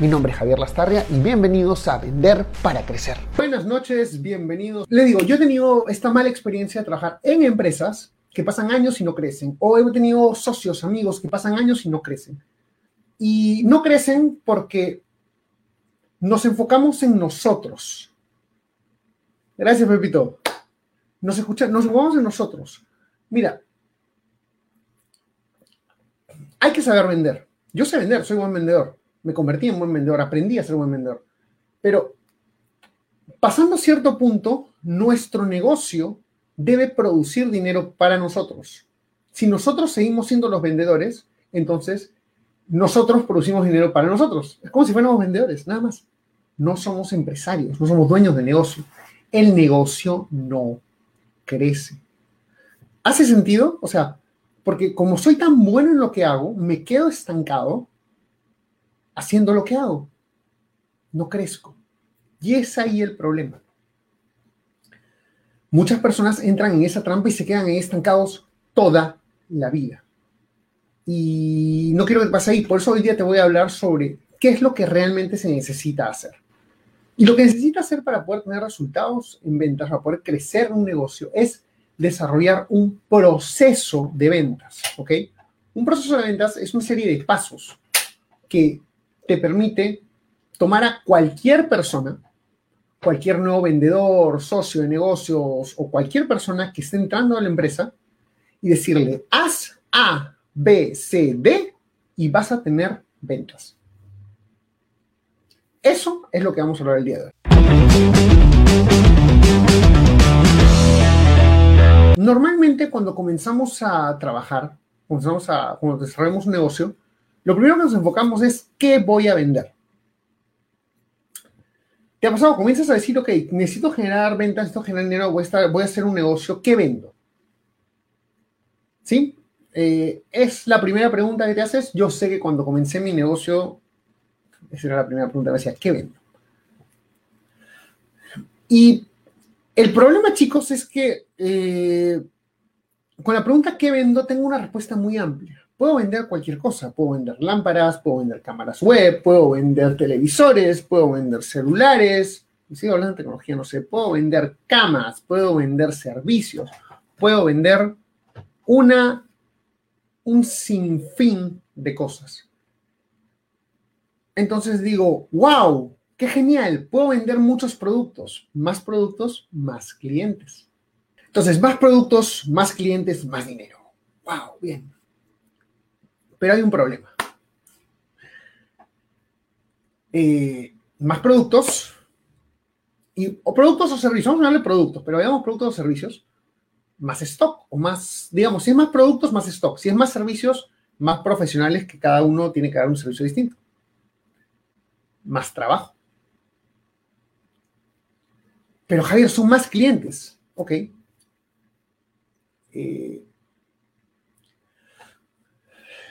Mi nombre es Javier Lastarria y bienvenidos a Vender para Crecer. Buenas noches, bienvenidos. Le digo, yo he tenido esta mala experiencia de trabajar en empresas que pasan años y no crecen, o he tenido socios, amigos que pasan años y no crecen. Y no crecen porque nos enfocamos en nosotros. Gracias, Pepito. Nos, escucha, nos enfocamos en nosotros. Mira, hay que saber vender. Yo sé vender, soy buen vendedor me convertí en buen vendedor, aprendí a ser buen vendedor. Pero pasando cierto punto, nuestro negocio debe producir dinero para nosotros. Si nosotros seguimos siendo los vendedores, entonces nosotros producimos dinero para nosotros. Es como si fuéramos vendedores, nada más. No somos empresarios, no somos dueños de negocio. El negocio no crece. ¿Hace sentido? O sea, porque como soy tan bueno en lo que hago, me quedo estancado haciendo lo que hago. No crezco. Y es ahí el problema. Muchas personas entran en esa trampa y se quedan estancados toda la vida. Y no quiero que pase ahí. Por eso hoy día te voy a hablar sobre qué es lo que realmente se necesita hacer. Y lo que necesita hacer para poder tener resultados en ventas, para poder crecer un negocio, es desarrollar un proceso de ventas. ¿Ok? Un proceso de ventas es una serie de pasos que te permite tomar a cualquier persona, cualquier nuevo vendedor, socio de negocios o cualquier persona que esté entrando a la empresa y decirle, haz A, B, C, D y vas a tener ventas. Eso es lo que vamos a hablar el día de hoy. Normalmente cuando comenzamos a trabajar, comenzamos a, cuando desarrollamos un negocio, lo primero que nos enfocamos es qué voy a vender. ¿Te ha pasado? Comienzas a decir, ok, necesito generar ventas, necesito generar dinero, voy a, hacer un negocio, ¿qué vendo? ¿Sí? Eh, es la primera pregunta que te haces. Yo sé que cuando comencé mi negocio, esa era la primera pregunta me decía, ¿qué vendo? Y el problema, chicos, es que eh, con la pregunta ¿qué vendo? tengo una respuesta muy amplia. Puedo vender cualquier cosa, puedo vender lámparas, puedo vender cámaras web, puedo vender televisores, puedo vender celulares, y sigo hablando de tecnología, no sé, puedo vender camas, puedo vender servicios, puedo vender una, un sinfín de cosas. Entonces digo, wow, qué genial, puedo vender muchos productos, más productos, más clientes. Entonces, más productos, más clientes, más dinero. Wow, bien. Pero hay un problema. Eh, más productos, y, o productos o servicios, vamos a hablar de productos, pero veamos productos o servicios, más stock, o más, digamos, si es más productos, más stock, si es más servicios, más profesionales que cada uno tiene que dar un servicio distinto. Más trabajo. Pero Javier, son más clientes. Ok. Eh,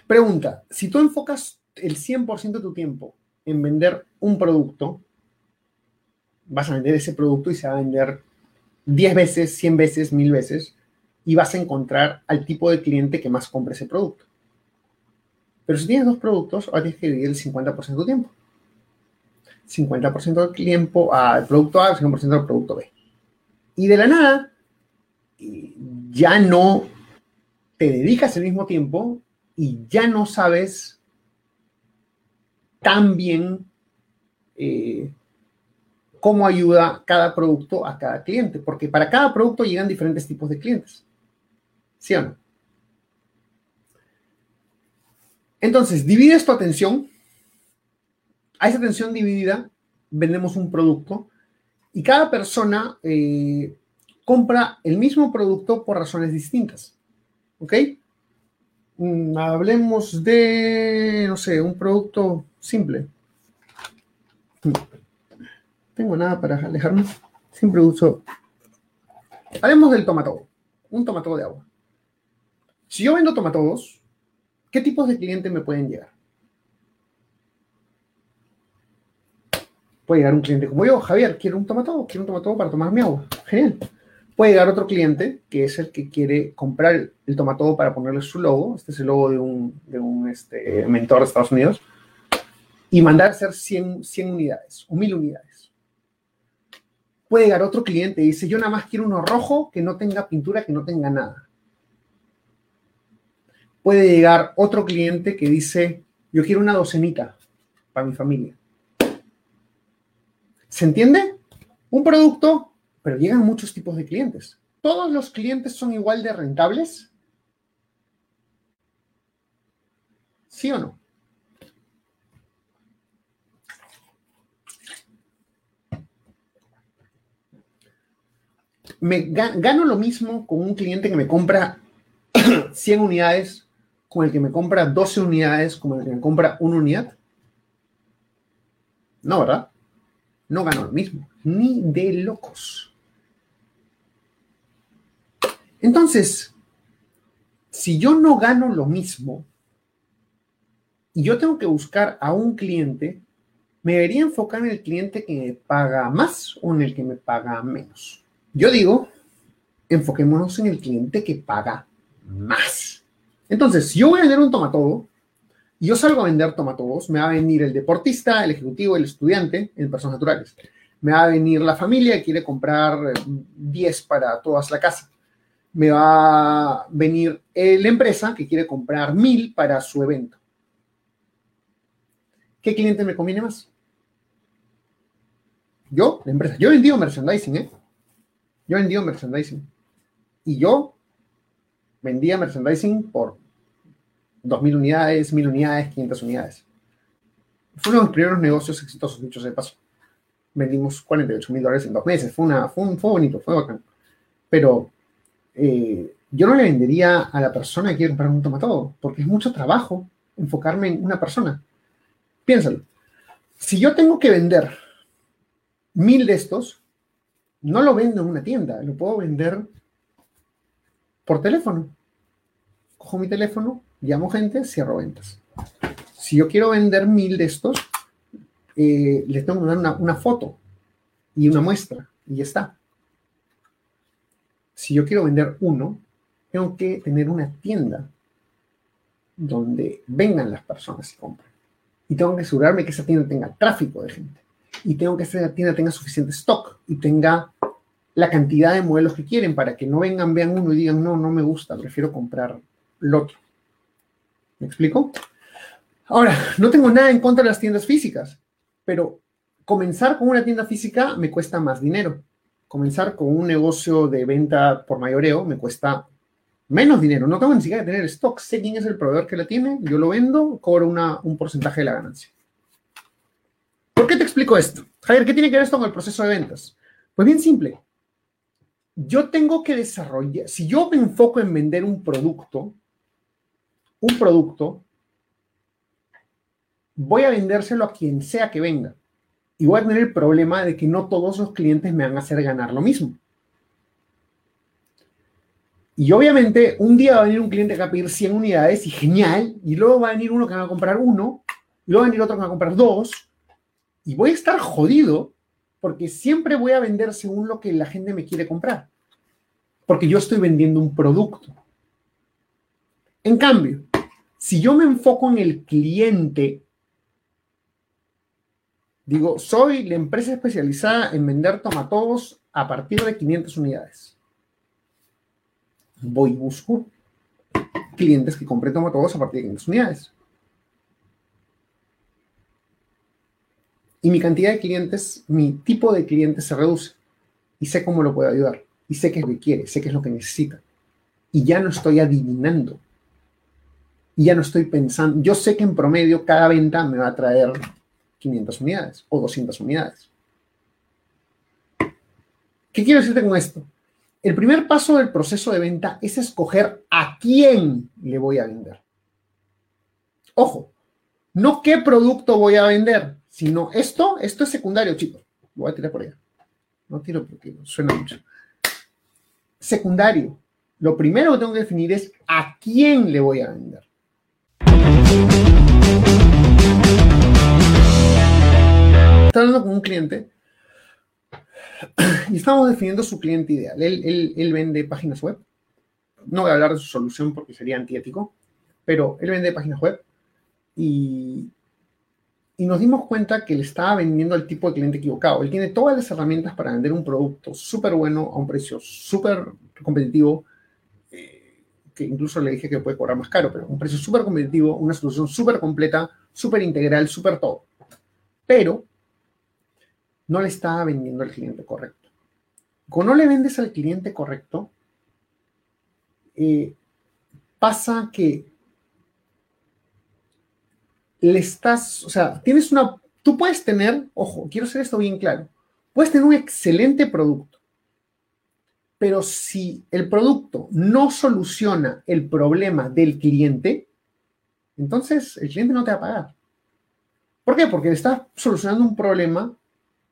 Pregunta, si tú enfocas el 100% de tu tiempo en vender un producto, vas a vender ese producto y se va a vender 10 veces, 100 veces, 1000 veces y vas a encontrar al tipo de cliente que más compre ese producto. Pero si tienes dos productos, ahora tienes que dividir el 50% de tu tiempo. 50% del tiempo al producto A, 50% al producto B. Y de la nada, ya no te dedicas el mismo tiempo y ya no sabes tan bien eh, cómo ayuda cada producto a cada cliente, porque para cada producto llegan diferentes tipos de clientes. ¿Sí o no? Entonces, divides tu atención. A esa atención dividida vendemos un producto y cada persona eh, compra el mismo producto por razones distintas. ¿Ok? Mm, hablemos de, no sé, un producto simple. Tengo nada para alejarme. Siempre uso. Hablemos del tomatodo. Un tomatodo de agua. Si yo vendo tomatodos, ¿qué tipos de clientes me pueden llegar? Puede llegar un cliente como yo, Javier, quiero un tomatodo, quiero un tomatodo para tomar mi agua. Genial. Puede llegar otro cliente, que es el que quiere comprar el tomatodo para ponerle su logo. Este es el logo de un, este, mentor de Estados Unidos. Y mandar a hacer 100, 100 unidades o 1000 unidades. Puede llegar otro cliente y dice, yo nada más quiero uno rojo que no tenga pintura, que no tenga nada. Puede llegar otro cliente que dice, yo quiero una docenita para mi familia. ¿Se entiende? Un producto, pero llegan muchos tipos de clientes. ¿Todos los clientes son igual de rentables? ¿Sí o no? Me gano lo mismo con un cliente que me compra 100 unidades, con el que me compra 12 unidades, con el que me compra una unidad. No, ¿verdad? no gano lo mismo, ni de locos. Entonces, si yo no gano lo mismo y yo tengo que buscar a un cliente, me debería enfocar en el cliente que me paga más o en el que me paga menos. Yo digo, enfoquémonos en el cliente que paga más. Entonces, si yo voy a vender un tomatodo, yo salgo a vender tomatodos, me va a venir el deportista, el ejecutivo, el estudiante en personas naturales. Me va a venir la familia que quiere comprar 10 para toda la casa. Me va a venir la empresa que quiere comprar 1000 para su evento. ¿Qué cliente me conviene más? Yo, la empresa. Yo he vendido merchandising, ¿eh? Yo he vendido merchandising. Y yo vendía merchandising por 2.000 unidades, 1.000 unidades, 500 unidades. Fue uno de los primeros negocios exitosos, dicho de paso. Vendimos 48 mil dólares en dos meses. Fue, una, fue, bonito, fue bacán. Pero eh, yo no le vendería a la persona que quiere comprar un tomatodo, porque es mucho trabajo enfocarme en una persona. Piénsalo. Si yo tengo que vender mil de estos, no lo vendo en una tienda, lo puedo vender por teléfono. Cojo mi teléfono, llamo gente, cierro ventas. Si yo quiero vender mil de estos, eh, les tengo que dar una, foto y una muestra y ya está. Si yo quiero vender uno, tengo que tener una tienda donde vengan las personas y compren. Y tengo que asegurarme que esa tienda tenga tráfico de gente. Y tengo que esa tienda tenga suficiente stock y tenga la cantidad de modelos que quieren para que no vengan, vean uno y digan, no, no me gusta, prefiero comprar lo otro. ¿Me explico? Ahora, no tengo nada en contra de las tiendas físicas, pero comenzar con una tienda física me cuesta más dinero. Comenzar con un negocio de venta por mayoreo me cuesta menos dinero. No tengo ni siquiera que tener stock. Sé quién es el proveedor que la tiene, yo lo vendo, cobro un porcentaje de la ganancia. ¿Por qué te explico esto? Javier, ¿qué tiene que ver esto con el proceso de ventas? Pues bien simple. Yo tengo que desarrollar, si yo me enfoco en vender un producto, un producto, voy a vendérselo a quien sea que venga. Y voy a tener el problema de que no todos los clientes me van a hacer ganar lo mismo. Y obviamente un día va a venir un cliente que va a pedir 100 unidades y genial, y luego va a venir uno que va a comprar uno, y luego va a venir otro que va a comprar dos, y voy a estar jodido porque siempre voy a vender según lo que la gente me quiere comprar, porque yo estoy vendiendo un producto. En cambio, si yo me enfoco en el cliente, digo, soy la empresa especializada en vender tomatodos a partir de 500 unidades. Voy y busco clientes que compren tomatodos a partir de 500 unidades. Y mi cantidad de clientes, mi tipo de clientes se reduce. Y sé cómo lo puedo ayudar. Y sé qué es lo que quiere, sé qué es lo que necesita. Y ya no estoy adivinando y ya no estoy pensando, yo sé que en promedio cada venta me va a traer 500 unidades o 200 unidades. ¿Qué quiero decirte con esto? El primer paso del proceso de venta es escoger a quién le voy a vender. Ojo, no qué producto voy a vender, sino esto, esto es secundario, chicos. Lo voy a tirar por allá. no tiro porque suena mucho. Secundario. Lo primero que tengo que definir es a quién le voy a vender. Estoy hablando con un cliente y estamos definiendo su cliente ideal. Él, vende páginas web. No voy a hablar de su solución porque sería antiético, pero él vende páginas web y, y nos dimos cuenta que le estaba vendiendo al tipo de cliente equivocado. Él tiene todas las herramientas para vender un producto súper bueno a un precio súper competitivo, eh, que incluso le dije que puede cobrar más caro, pero un precio súper competitivo, una solución súper completa, súper integral, súper todo. Pero no le estaba vendiendo al cliente correcto. Cuando no le vendes al cliente correcto, eh, pasa que le estás, o sea, tienes una, tú puedes tener, ojo, quiero hacer esto bien claro, puedes tener un excelente producto, pero si el producto no soluciona el problema del cliente, entonces el cliente no te va a pagar. ¿Por qué? Porque le estás solucionando un problema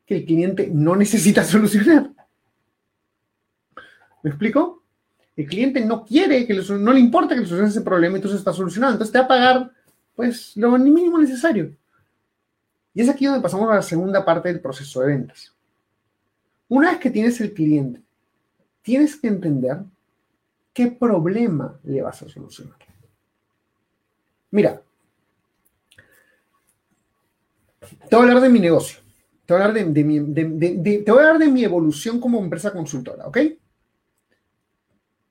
que el cliente no necesita solucionar. ¿Me explico? El cliente no quiere, que no le importa que le solucione ese problema, entonces está solucionado. Entonces te va a pagar, pues, lo mínimo necesario. Y es aquí donde pasamos a la segunda parte del proceso de ventas. Una vez que tienes el cliente, tienes que entender qué problema le vas a solucionar. Mira, te voy a hablar de mi negocio. Te voy a hablar de, mi, evolución como empresa consultora, ¿ok?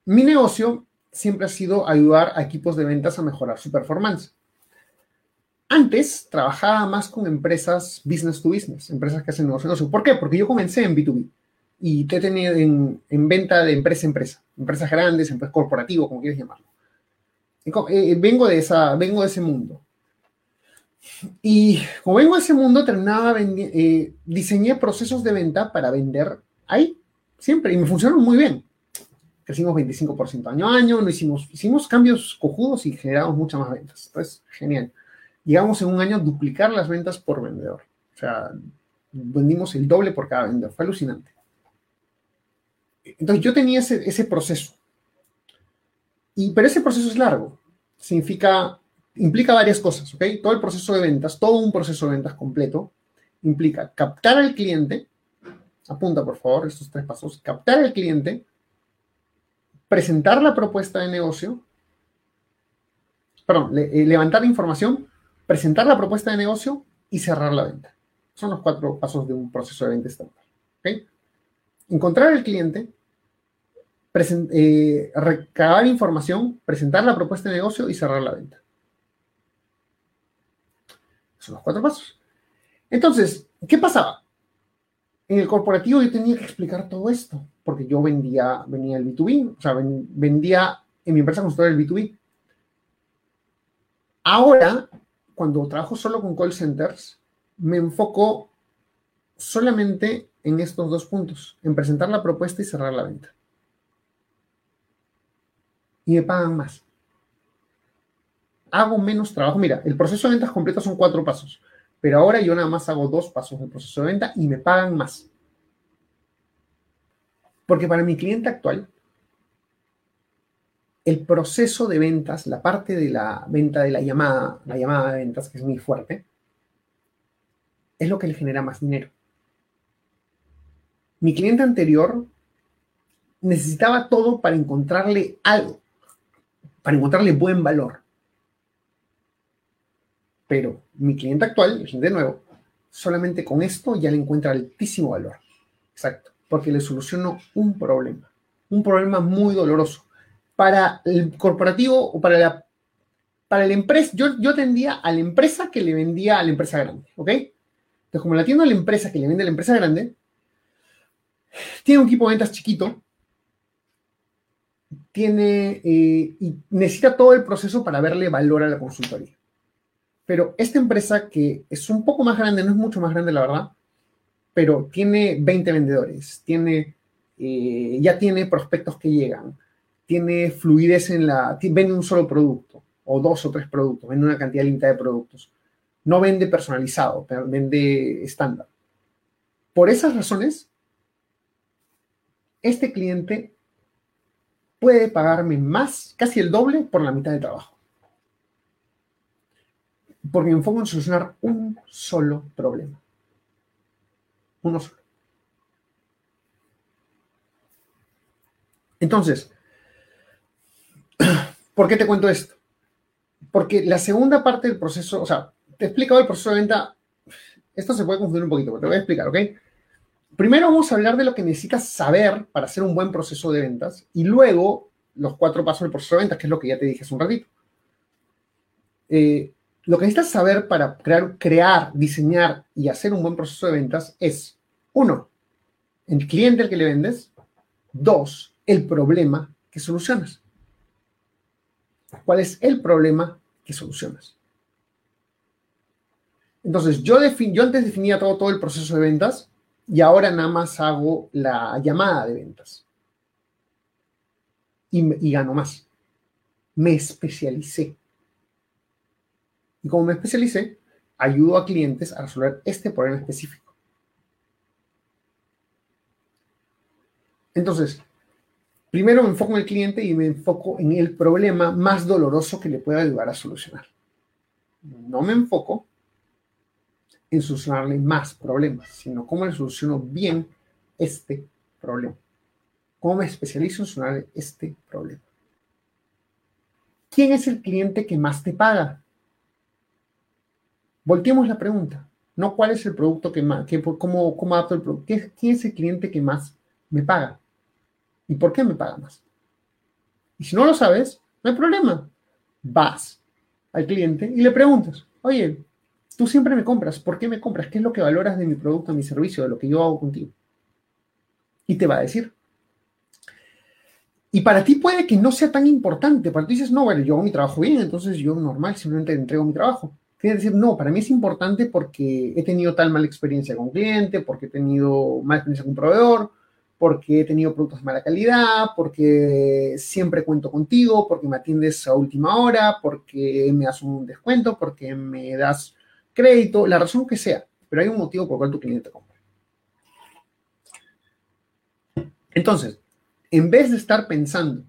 Mi negocio siempre ha sido ayudar a equipos de ventas a mejorar su performance. Antes trabajaba más con empresas business to business, empresas que hacen negocio. ¿Por qué? Porque yo comencé en B2B y te he tenido en, venta de empresa a empresa, empresas grandes, empresas corporativo, como quieres llamarlo. Eh, vengo, de esa, vengo de ese mundo. Y como vengo de ese mundo, terminaba eh, diseñé procesos de venta para vender ahí, siempre, y me funcionaron muy bien. Crecimos 25% año a año, no hicimos, hicimos cambios cojudos y generamos muchas más ventas. Entonces, genial. Llegamos en un año a duplicar las ventas por vendedor. O sea, vendimos el doble por cada vendedor. Fue alucinante. Entonces, yo tenía ese, ese proceso. Y, pero ese proceso es largo. Significa implica varias cosas, ¿ok? Todo el proceso de ventas, todo un proceso de ventas completo, implica captar al cliente, apunta por favor estos tres pasos, captar al cliente, presentar la propuesta de negocio, perdón, eh, levantar información, presentar la propuesta de negocio y cerrar la venta. Son los cuatro pasos de un proceso de venta estándar. ¿ok? Encontrar al cliente, eh, recabar información, presentar la propuesta de negocio y cerrar la venta. Son los cuatro pasos. Entonces, ¿qué pasaba? En el corporativo yo tenía que explicar todo esto, porque yo vendía, venía el B2B, o sea, vendía en mi empresa consultora el B2B. Ahora, cuando trabajo solo con call centers, me enfoco solamente en estos dos puntos, en presentar la propuesta y cerrar la venta. Y me pagan más hago menos trabajo. Mira, el proceso de ventas completo son cuatro pasos, pero ahora yo nada más hago dos pasos del proceso de venta y me pagan más. Porque para mi cliente actual, el proceso de ventas, la parte de la venta de la llamada, la llamada de ventas, que es muy fuerte, es lo que le genera más dinero. Mi cliente anterior necesitaba todo para encontrarle algo, para encontrarle buen valor. Pero mi cliente actual, de nuevo, solamente con esto ya le encuentra altísimo valor. Exacto, porque le soluciono un problema, un problema muy doloroso. Para el corporativo o para la, para la empresa, yo, yo atendía a la empresa que le vendía a la empresa grande, ¿ok? Entonces, como la atiendo a la empresa que le vende a la empresa grande, tiene un equipo de ventas chiquito, tiene eh, y necesita todo el proceso para verle valor a la consultoría. Pero esta empresa que es un poco más grande, no es mucho más grande la verdad, pero tiene 20 vendedores, tiene, eh, ya tiene prospectos que llegan, tiene fluidez en la, vende un solo producto o dos o tres productos, vende una cantidad limitada de productos. No vende personalizado, vende estándar. Por esas razones, este cliente puede pagarme más, casi el doble, por la mitad de trabajo. Porque me enfoco en solucionar un solo problema. Uno solo. Entonces, ¿por qué te cuento esto? Porque la segunda parte del proceso, o sea, te he explicado el proceso de venta, esto se puede confundir un poquito, pero te voy a explicar, ¿ok? Primero vamos a hablar de lo que necesitas saber para hacer un buen proceso de ventas y luego los cuatro pasos del proceso de ventas, que es lo que ya te dije hace un ratito. Eh, lo que necesitas saber para crear, diseñar y hacer un buen proceso de ventas es, uno, el cliente al que le vendes, dos, el problema que solucionas. ¿Cuál es el problema que solucionas? Entonces, yo, yo antes definía todo, todo el proceso de ventas y ahora nada más hago la llamada de ventas. Y gano más. Me especialicé. Y como me especialicé, ayudo a clientes a resolver este problema específico. Entonces, primero me enfoco en el cliente y me enfoco en el problema más doloroso que le pueda ayudar a solucionar. No me enfoco en solucionarle más problemas, sino cómo le soluciono bien este problema. ¿Cómo me especializo en solucionar este problema? ¿Quién es el cliente que más te paga? Volteemos la pregunta. No cuál es el producto que más, que, cómo, cómo adapto el producto. ¿Quién es el cliente que más me paga? ¿Y por qué me paga más? Y si no lo sabes, no hay problema. Vas al cliente y le preguntas, oye, Tú siempre me compras. ¿Por qué me compras? ¿Qué es lo que valoras de mi producto, de mi servicio, de lo que yo hago contigo? Y te va a decir. Y para ti puede que no sea tan importante. Para ti dices, no, bueno, yo hago mi trabajo bien, entonces yo normal, simplemente entrego mi trabajo. Quiere decir, no, para mí es importante porque he tenido tal mala experiencia con un cliente, porque he tenido mala experiencia con un proveedor, porque he tenido productos de mala calidad, porque siempre cuento contigo, porque me atiendes a última hora, porque me das un descuento, porque me das crédito, la razón que sea, pero hay un motivo por el cual tu cliente compra. Entonces, en vez de estar pensando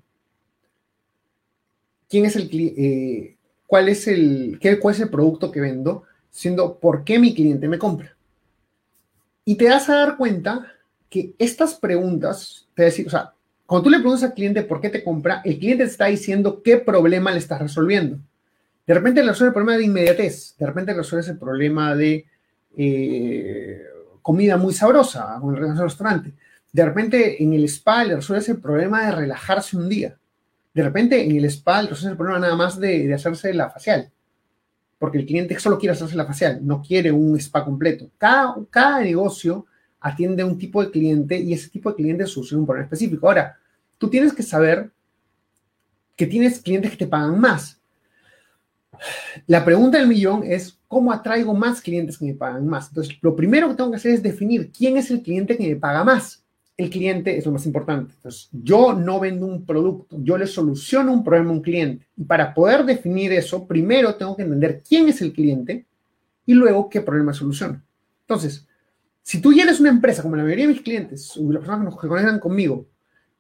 quién es el eh, cuál es el qué, es el producto que vendo, siendo por qué mi cliente me compra. Y te das a dar cuenta que estas preguntas, te decir, o sea, cuando tú le preguntas al cliente por qué te compra, el cliente te está diciendo qué problema le estás resolviendo. De repente resuelve el problema de inmediatez, de repente resuelve el problema de eh, comida muy sabrosa con el restaurante. De repente en el spa le resuelve el problema de relajarse un día. De repente en el spa le resuelve el problema nada más de, hacerse la facial. Porque el cliente solo quiere hacerse la facial, no quiere un spa completo. Cada, cada negocio atiende a un tipo de cliente y ese tipo de cliente soluciona un problema específico. Ahora, tú tienes que saber que tienes clientes que te pagan más la pregunta del millón es, ¿cómo atraigo más clientes que me pagan más? Entonces, lo primero que tengo que hacer es definir quién es el cliente que me paga más. El cliente es lo más importante. Entonces, yo no vendo un producto, yo le soluciono un problema a un cliente. Y para poder definir eso, primero tengo que entender quién es el cliente y luego qué problema soluciona. Entonces, si tú ya eres una empresa, como la mayoría de mis clientes, o las personas que conectan conmigo,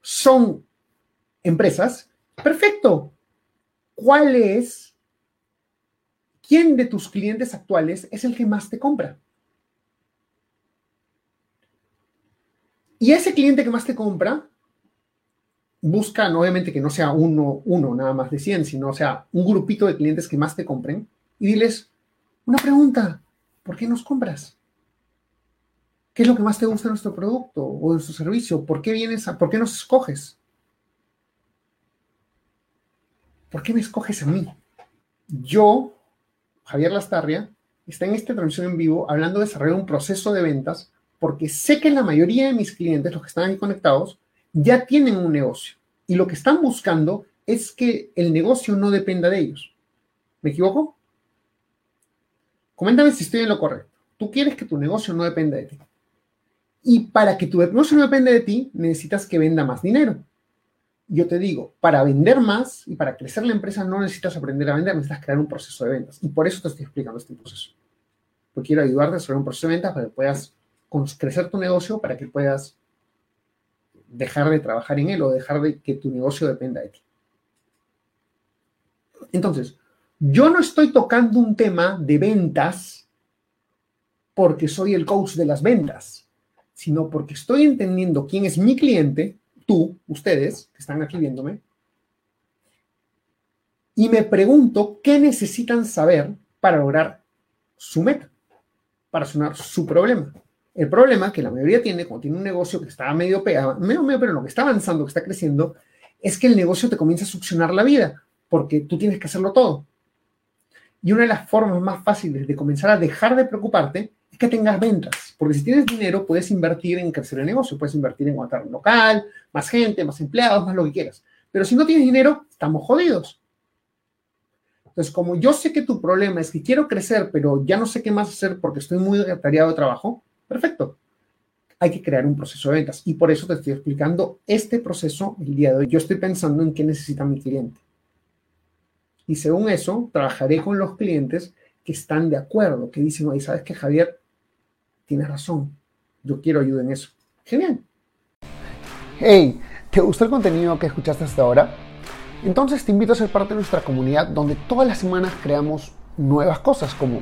son empresas, perfecto. ¿Cuál es ¿quién de tus clientes actuales es el que más te compra? Y ese cliente que más te compra, busca, obviamente que no sea uno, uno nada más de 100, sino sea un grupito de clientes que más te compren y diles una pregunta, ¿por qué nos compras? ¿Qué es lo que más te gusta de nuestro producto o de nuestro servicio? ¿Por qué vienes a, por qué nos escoges? ¿Por qué me escoges a mí? Yo Javier Lastarria, está en esta transmisión en vivo hablando de desarrollar un proceso de ventas porque sé que la mayoría de mis clientes, los que están ahí conectados, ya tienen un negocio y lo que están buscando es que el negocio no dependa de ellos. ¿Me equivoco? Coméntame si estoy en lo correcto. Tú quieres que tu negocio no dependa de ti. Y para que tu negocio no dependa de ti, necesitas que venda más dinero yo te digo, para vender más y para crecer la empresa no necesitas aprender a vender, necesitas crear un proceso de ventas. Y por eso te estoy explicando este proceso. Porque quiero ayudarte a hacer un proceso de ventas para que puedas crecer tu negocio, para que puedas dejar de trabajar en él o dejar de que tu negocio dependa de ti. Entonces, yo no estoy tocando un tema de ventas porque soy el coach de las ventas, sino porque estoy entendiendo quién es mi cliente, tú, ustedes que están aquí viéndome, y me pregunto qué necesitan saber para lograr su meta, para sonar su problema. El problema que la mayoría tiene cuando tiene un negocio que está medio pegado, medio, medio, pero lo que está avanzando, que está creciendo, es que el negocio te comienza a succionar la vida, porque tú tienes que hacerlo todo. Y una de las formas más fáciles de comenzar a dejar de preocuparte es que tengas ventas, porque si tienes dinero puedes invertir en crecer el negocio, puedes invertir en montar un local, más gente, más empleados, más lo que quieras. Pero si no tienes dinero, estamos jodidos. Entonces, como yo sé que tu problema es que quiero crecer, pero ya no sé qué más hacer porque estoy muy atareado de trabajo, perfecto. Hay que crear un proceso de ventas. Y por eso te estoy explicando este proceso el día de hoy. Yo estoy pensando en qué necesita mi cliente. Y según eso, trabajaré con los clientes que están de acuerdo, que dicen, oye, ¿sabes qué, Javier? Tienes razón. Yo quiero ayuda en eso. Genial. Hey, ¿te gustó el contenido que escuchaste hasta ahora? Entonces te invito a ser parte de nuestra comunidad donde todas las semanas creamos nuevas cosas como